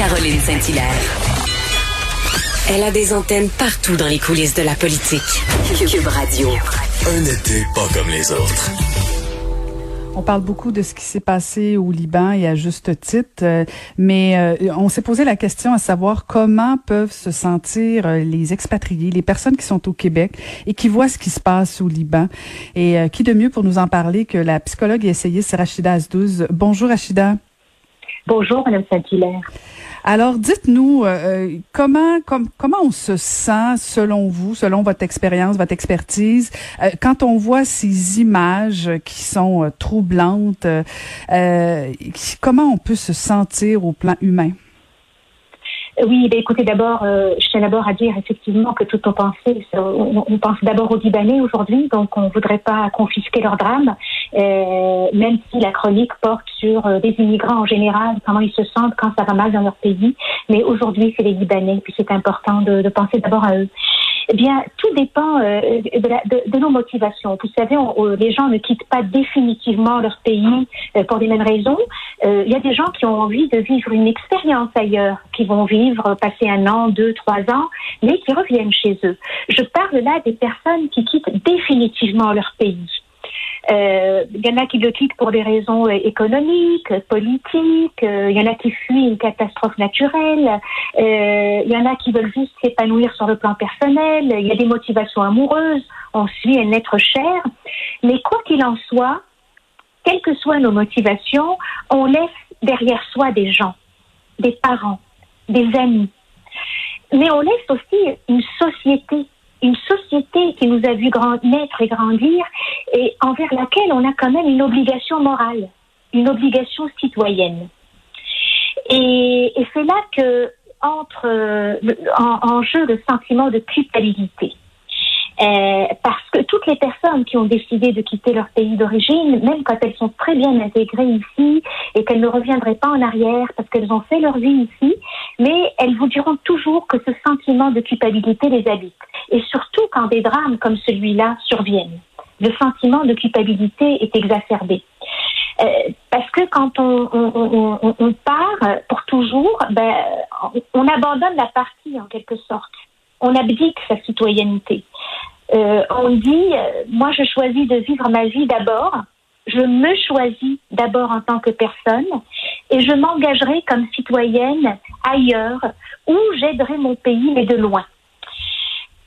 Caroline Saint-Hilaire. Elle a des antennes partout dans les coulisses de la politique. Cube Radio. Un été pas comme les autres. On parle beaucoup de ce qui s'est passé au Liban et à juste titre, euh, mais euh, on s'est posé la question à savoir comment peuvent se sentir euh, les expatriés, les personnes qui sont au Québec et qui voient ce qui se passe au Liban. Et qui de mieux pour nous en parler que la psychologue et essayiste Rachida Azdouz. Bonjour Rachida. Bonjour Madame Saint-Hilaire. Alors, dites-nous euh, comment comment on se sent selon vous, selon votre expérience, votre expertise, euh, quand on voit ces images qui sont euh, troublantes. comment on peut se sentir au plan humain? Oui, ben écoutez, d'abord, euh, je tiens d'abord à dire effectivement que toutes nos pensées, on, on pense d'abord aux Libanais aujourd'hui, donc on ne voudrait pas confisquer leur drame, euh, même si la chronique porte sur euh, des immigrants en général, comment ils se sentent quand ça va mal dans leur pays. Mais aujourd'hui, c'est les Libanais, puis c'est important de, de penser d'abord à eux. Eh bien, tout dépend euh, de, nos motivations. Vous savez, les gens ne quittent pas définitivement leur pays euh, pour les mêmes raisons. Euh, il y a des gens qui ont envie de vivre une expérience ailleurs, qui vont vivre, passer un an, deux, trois ans, mais qui reviennent chez eux. Je parle là des personnes qui quittent définitivement leur pays. Euh, il y en a qui le quittent pour des raisons euh, économiques, politiques. Euh, il y en a qui fuient une catastrophe naturelle. Il y en a qui veulent juste s'épanouir sur le plan personnel. Il y a des motivations amoureuses. On suit un être cher. Mais quoi qu'il en soit, quelles que soient nos motivations, on laisse derrière soi des gens, des parents, des amis. Mais on laisse aussi une société une société qui nous a vu naître et grandir et envers laquelle on a quand même une obligation morale, une obligation citoyenne. Et, c'est là que entre euh, en, jeu le sentiment de culpabilité. Euh, parce que toutes les personnes qui ont décidé de quitter leur pays d'origine, même quand elles sont très bien intégrées ici et qu'elles ne reviendraient pas en arrière parce qu'elles ont fait leur vie ici, mais elles vous diront toujours que ce sentiment de culpabilité les habite. Et surtout quand des drames comme celui-là surviennent, le sentiment de culpabilité est exacerbé. Euh, parce que quand on, part pour toujours, ben, on abandonne la partie en quelque sorte. On abdique sa citoyenneté. Euh, on dit, euh, moi je choisis de vivre ma vie d'abord, je me choisis d'abord en tant que personne et je m'engagerai comme citoyenne ailleurs où j'aiderai mon pays, mais de loin.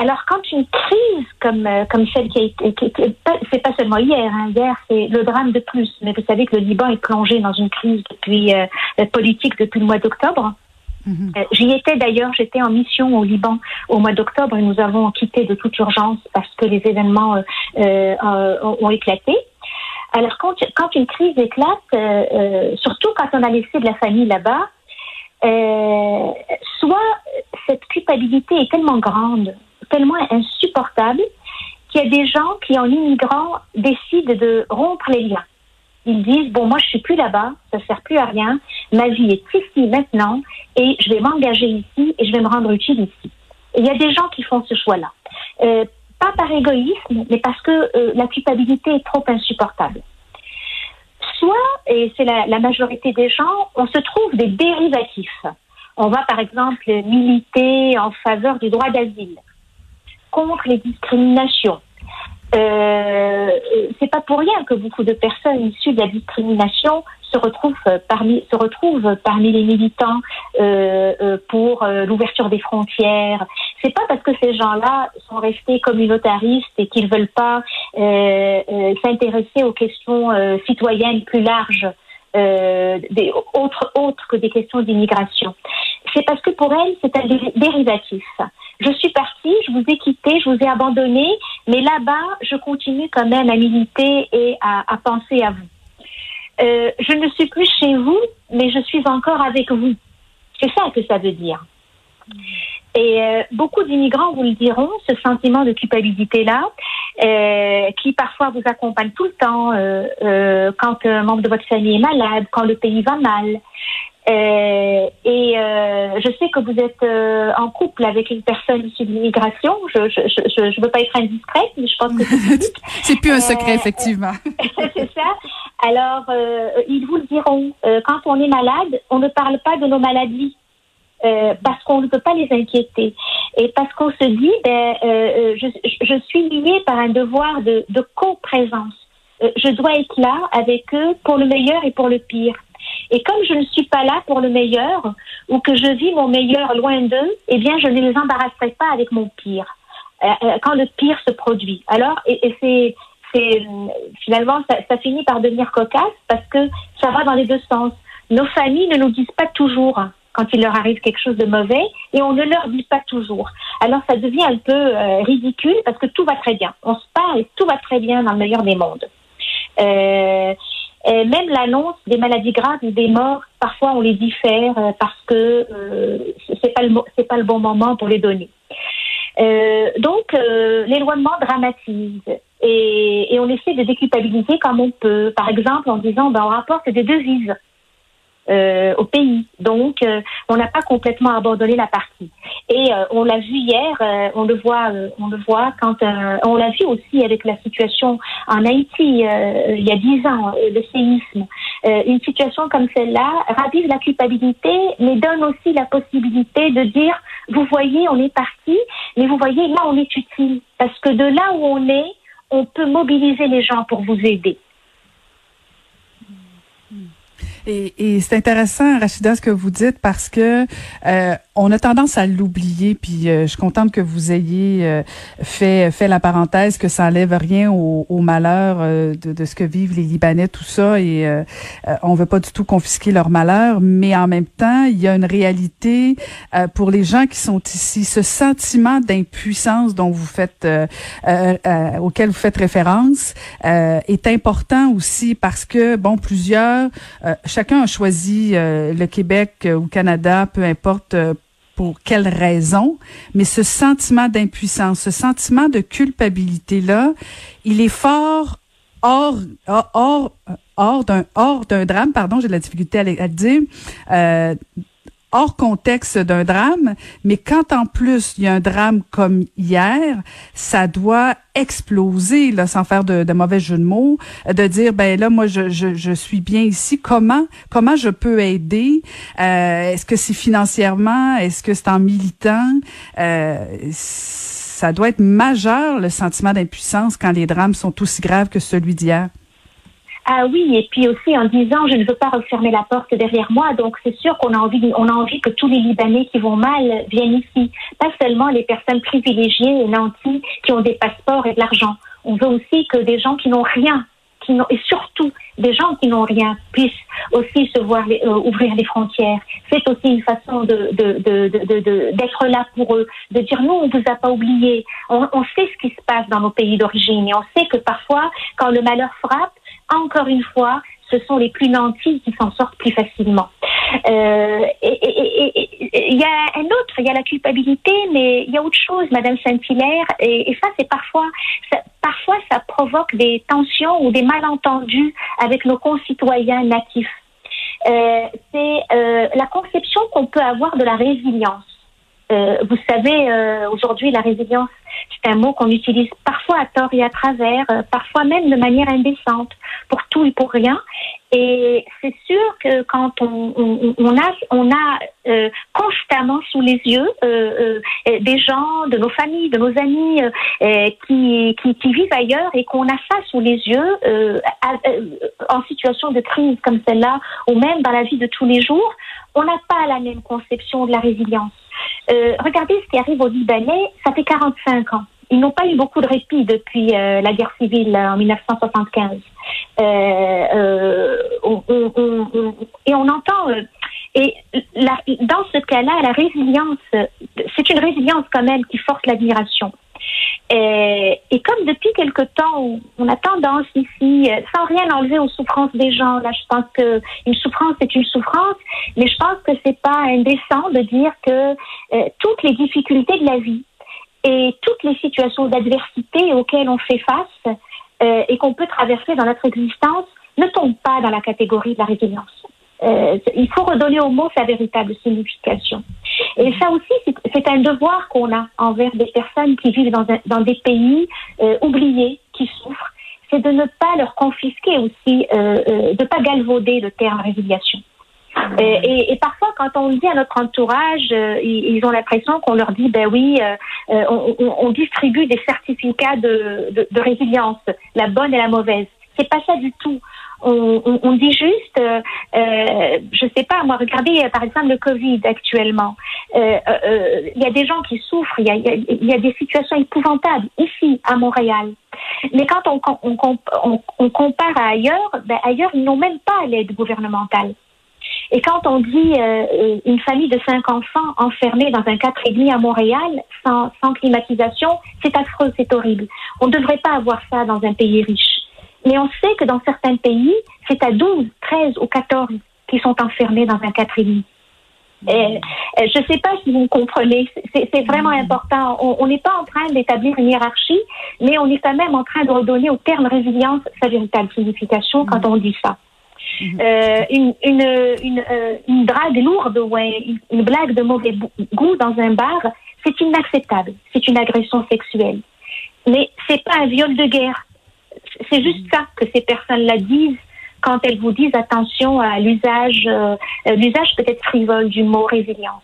Alors quand une crise comme euh, comme celle qui a été, c'est pas seulement hier, hein, hier c'est le drame de plus, mais vous savez que le Liban est plongé dans une crise depuis politique depuis le mois d'octobre. Mhm. Euh, j'y étais d'ailleurs, j'étais en mission au Liban au mois d'octobre et nous avons quitté de toute urgence parce que les événements euh, euh, ont éclaté. Alors quand, quand une crise éclate, surtout quand on a laissé de la famille là-bas, soit cette culpabilité est tellement grande, tellement insupportable, qu'il y a des gens qui, en immigrant, décident de rompre les liens ils disent bon moi je suis plus là-bas, ça sert plus à rien, ma vie est ici maintenant et je vais m'engager ici et je vais me rendre utile ici. il y a des gens qui font ce choix-là, euh, pas par égoïsme, mais parce que euh, la culpabilité est trop insupportable. Soit, et c'est la, la majorité des gens, on se trouve des dérivatifs. On va par exemple militer en faveur du droit d'asile, contre les discriminations, euh, c'est pas pour rien que beaucoup de personnes issues de la discrimination se retrouvent parmi se retrouvent parmi les militants euh, euh pour euh, l'ouverture des frontières. C'est pas parce que ces gens-là sont restés communautaristes et qu'ils veulent pas euh, s'intéresser aux questions citoyennes plus larges, des autres autres que des questions d'immigration. C'est parce que pour elles c'est un dérivatif je suis partie, je vous ai quitté, je vous ai abandonné, mais là-bas, je continue quand même à militer et à, penser à vous. Euh, je ne suis plus chez vous, mais je suis encore avec vous. C'est ça que ça veut dire. Et euh, beaucoup d'immigrants vous le diront, ce sentiment de culpabilité-là, euh, qui parfois vous accompagne tout le temps, quand un membre de votre famille est malade, quand le pays va mal, euh, et euh, je sais que vous êtes euh, en couple avec une personne issue de l'immigration. Je ne je, je, veux pas être indiscrète, mais je pense que c'est C'est plus un secret, effectivement. c'est ça. Alors, ils vous le diront. quand on est malade, on ne parle pas de nos maladies. euh, parce qu'on ne peut pas les inquiéter et parce qu'on se dit, ben, euh, je, je, suis liée par un devoir de, de co-présence. je dois être là avec eux pour le meilleur et pour le pire. Et comme je ne suis pas là pour le meilleur ou que je vis mon meilleur loin d'eux, eh bien, je ne les embarrasserai pas avec mon pire quand le pire se produit. Alors, et, c'est c'est finalement ça, finit par devenir cocasse parce que ça va dans les deux sens. Nos familles ne nous disent pas toujours quand il leur arrive quelque chose de mauvais et on ne leur dit pas toujours. Alors ça devient un peu euh, ridicule parce que tout va très bien. On se parle et tout va très bien dans le meilleur des mondes. Euh, même l'annonce des maladies graves ou des morts, parfois on les diffère euh, parce que euh, c'est pas le c'est pas le bon moment pour les donner. Euh, donc l'éloignement dramatise et, et, on essaie de déculpabiliser comme on peut. Par exemple en disant ben on rapporte des devises euh, au pays. Donc, euh, on n'a pas complètement abandonné la partie. Et euh, on l'a vu hier, on le voit, on le voit quand on l'a vu aussi avec la situation en Haïti il y a dix ans, le séisme. une situation comme celle-là ravive la culpabilité, mais donne aussi la possibilité de dire, vous voyez, on est parti, mais vous voyez, là, on est utile. Parce que de là où on est, on peut mobiliser les gens pour vous aider. Et, et c'est intéressant, Rachida, ce que vous dites parce que euh, on a tendance à l'oublier. Puis euh, je suis contente que vous ayez euh, fait fait la parenthèse que ça enlève rien au, au malheur euh, de, de, ce que vivent les Libanais, tout ça. Et on veut pas du tout confisquer leur malheur, mais en même temps, il y a une réalité pour les gens qui sont ici. Ce sentiment d'impuissance dont vous faites, auquel vous faites référence, est important aussi parce que bon, plusieurs chacun a choisi euh, le Québec euh, ou Canada, peu importe euh, pour quelle raison, mais ce sentiment d'impuissance, ce sentiment de culpabilité-là, il est fort hors, hors, hors d'un, hors d'un drame, pardon, j'ai de la difficulté à, le dire, hors contexte d'un drame, mais quand en plus il y a un drame comme hier, ça doit exploser, là, sans faire de, mauvais jeu de mots, de dire ben là moi je, je, je suis bien ici. Comment comment je peux aider? Euh, Est-ce que c'est financièrement? Est-ce que c'est en militant? Euh, Ça doit être majeur le sentiment d'impuissance quand les drames sont aussi graves que celui d'hier. Ah oui, et puis aussi en disant je ne veux pas refermer la porte derrière moi, donc c'est sûr qu'on a envie, on a envie que tous les Libanais qui vont mal viennent ici, pas seulement les personnes privilégiées et nantis qui ont des passeports et de l'argent. On veut aussi que des gens qui n'ont rien, qui n'ont, et surtout des gens qui n'ont rien puissent aussi se voir euh, ouvrir les frontières. C'est aussi une façon de, d'être là pour eux, de dire nous on vous a pas oublié, on sait ce qui se passe dans nos pays d'origine et on sait que parfois quand le malheur frappe encore une fois, ce sont les plus nantis qui s'en sortent plus facilement. Euh, et il y a un autre, il y a la culpabilité, mais il y a autre chose, Madame Saint-Hilaire, et, ça, c'est parfois, ça, parfois, ça provoque des tensions ou des malentendus avec nos concitoyens natifs. Euh, c'est euh, la conception qu'on peut avoir de la résilience. Euh, vous savez, euh, aujourd'hui, la résilience, c'est un mot qu'on utilise parfois à tort et à travers, euh, parfois même de manière indécente, pour tout et pour rien. Et c'est sûr que quand on, on, on a, on a euh, constamment sous les yeux euh, euh, des gens, de nos familles, de nos amis qui, qui, qui, vivent ailleurs et qu'on a ça sous les yeux en situation de crise comme celle-là, ou même dans la vie de tous les jours, on n'a pas la même conception de la résilience. Regardez ce qui arrive aux Libanais, ça fait 45 ans. Ils n'ont pas eu beaucoup de répit depuis la guerre civile en 1975. Euh, euh, et on entend euh, et dans ce cas-là, la résilience, c'est une résilience quand même qui force l'admiration. Et, et, comme depuis quelque temps, on a tendance ici, sans rien enlever aux souffrances des gens, là, je pense que une souffrance est une souffrance, mais je pense que c'est pas indécent de dire que toutes les difficultés de la vie et toutes les situations d'adversité auxquelles on fait face euh, et qu'on peut traverser dans notre existence ne tombe pas dans la catégorie de la résilience. Euh, il faut redonner au mot sa véritable signification. Et ça aussi, c'est un devoir qu'on a envers des personnes qui vivent dans, des pays euh, oubliés, qui souffrent, c'est de ne pas leur confisquer aussi, euh, de ne pas galvauder le terme résiliation. et, parfois, quand on le dit à notre entourage, ils, ont l'impression qu'on leur dit, ben oui, on, distribue des certificats de, de résilience, la bonne et la mauvaise. C'est pas ça du tout on, dit juste, euh, euh, je sais pas, moi, regardez euh, par exemple le Covid actuellement. Euh, euh, il y a des gens qui souffrent, il y a, des situations épouvantables ici à Montréal. Mais quand on, on, on compare à ailleurs, ben ailleurs ils n'ont même pas l'aide gouvernementale. Et quand on dit une famille de cinq enfants enfermés dans un quatre et demi à Montréal, sans, sans climatisation, c'est affreux, c'est horrible. On ne devrait pas avoir ça dans un pays riche. Mais on sait que dans certains pays, c'est à 12, 13 ou 14 qui sont enfermés dans un quatrième. Et, euh, je ne sais pas si vous comprenez, c'est vraiment mm. important. On n'est pas en train d'établir une hiérarchie, mais on est quand même en train de redonner au terme résilience sa véritable signification quand mm. on dit ça. Euh, une, une, une, euh, une, drague lourde ou une, une, blague de mauvais goût dans un bar, c'est inacceptable. C'est une agression sexuelle. Mais c'est pas un viol de guerre. C'est juste ça que ces personnes-là disent quand elles vous disent attention à l'usage, euh, l'usage peut-être frivole du mot résilience.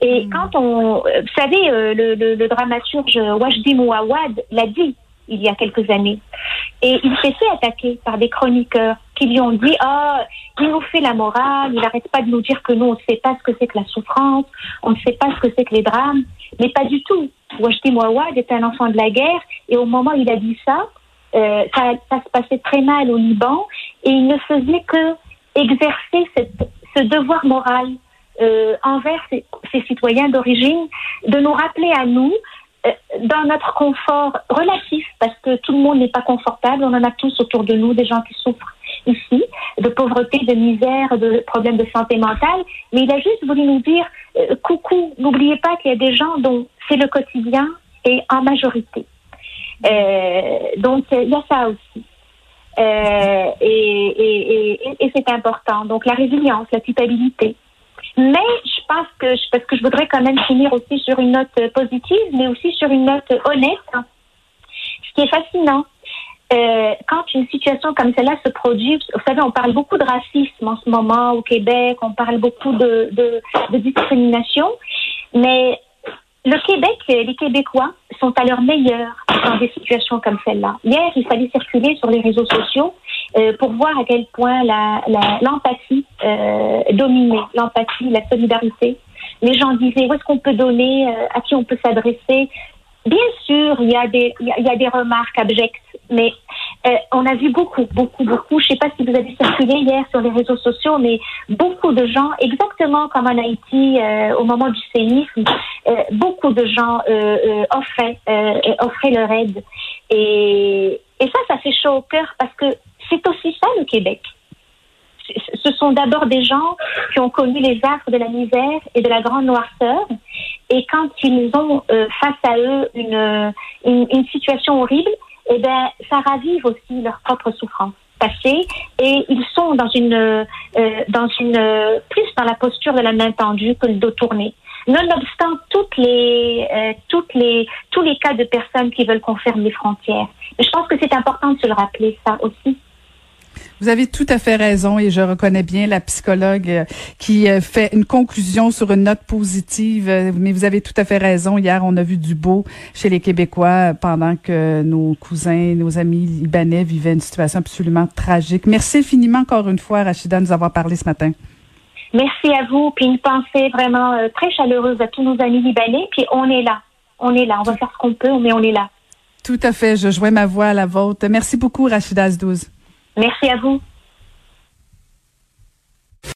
Et mm. quand on, vous savez, euh, le, le, le, dramaturge Wajdi Mouawad l'a dit il y a quelques années, et il s'est fait attaquer par des chroniqueurs qui lui ont dit ah il nous fait la morale, il n'arrête pas de nous dire que nous on ne sait pas ce que c'est que la souffrance, on ne sait pas ce que c'est que les drames, mais pas du tout. Wajdi Mouawad est un enfant de la guerre, et au moment où il a dit ça, euh, ça, se passait très mal au Liban et il ne faisait que exercer ce devoir moral euh, envers ses, citoyens d'origine, de nous rappeler à nous, euh, dans notre confort relatif, parce que tout le monde n'est pas confortable, on en a tous autour de nous des gens qui souffrent ici, de pauvreté, de misère, de problèmes de santé mentale, mais il a juste voulu nous dire, coucou, n'oubliez pas qu'il y a des gens dont c'est le quotidien et en majorité. Euh, donc, il y a ça aussi. Euh, et, et, et, et c'est important. Donc, la résilience, la culpabilité. Mais je pense que, parce que je voudrais quand même finir aussi sur une note positive, mais aussi sur une note honnête. Ce qui est fascinant, euh, quand une situation comme celle-là se produit, vous savez, on parle beaucoup de racisme en ce moment au Québec, on parle beaucoup de, de, de discrimination, mais le Québec, les Québécois sont à leur meilleur dans des situations comme celle-là. Hier, il fallait circuler sur les réseaux sociaux euh, pour voir à quel point l'empathie la, euh, dominait, l'empathie, la solidarité. Les gens disaient où est-ce qu'on peut donner, euh, à qui on peut s'adresser? Bien sûr, il y a des, il y a des remarques abjectes, mais euh, on a vu beaucoup, beaucoup, beaucoup. Je ne sais pas si vous avez circulé hier sur les réseaux sociaux, mais beaucoup de gens, exactement comme en Haïti euh, au moment du séisme, euh, beaucoup de gens offraient, offraient leur aide. Et, ça, ça fait chaud au cœur parce que c'est aussi ça le Québec. Ce sont d'abord des gens qui ont connu les affres de la misère et de la grande noirceur. Et quand ils ont face à eux une situation horrible, eh ben, ça ravive aussi leur propre souffrance passée et ils sont dans une, euh, dans une, plus dans la posture de la main tendue que le dos tourné. Nonobstant toutes les, euh, toutes les, tous les cas de personnes qui veulent qu'on ferme les frontières. je pense que c'est important de se le rappeler, ça aussi. Vous avez tout à fait raison et je reconnais bien la psychologue euh, qui euh, fait une conclusion sur une note positive, euh, mais vous avez tout à fait raison. Hier, on a vu du beau chez les Québécois pendant que nos cousins, nos amis libanais vivaient une situation absolument tragique. Merci infiniment encore une fois, Rachida, de nous avoir parlé ce matin. Merci à vous, puis une pensée vraiment très chaleureuse à tous nos amis libanais, puis on est là. On est là, on va faire ce qu'on peut, mais on est là. Tout à fait, je joins ma voix à la vôtre. Merci beaucoup, Rachida Azdouz. Merci à vous.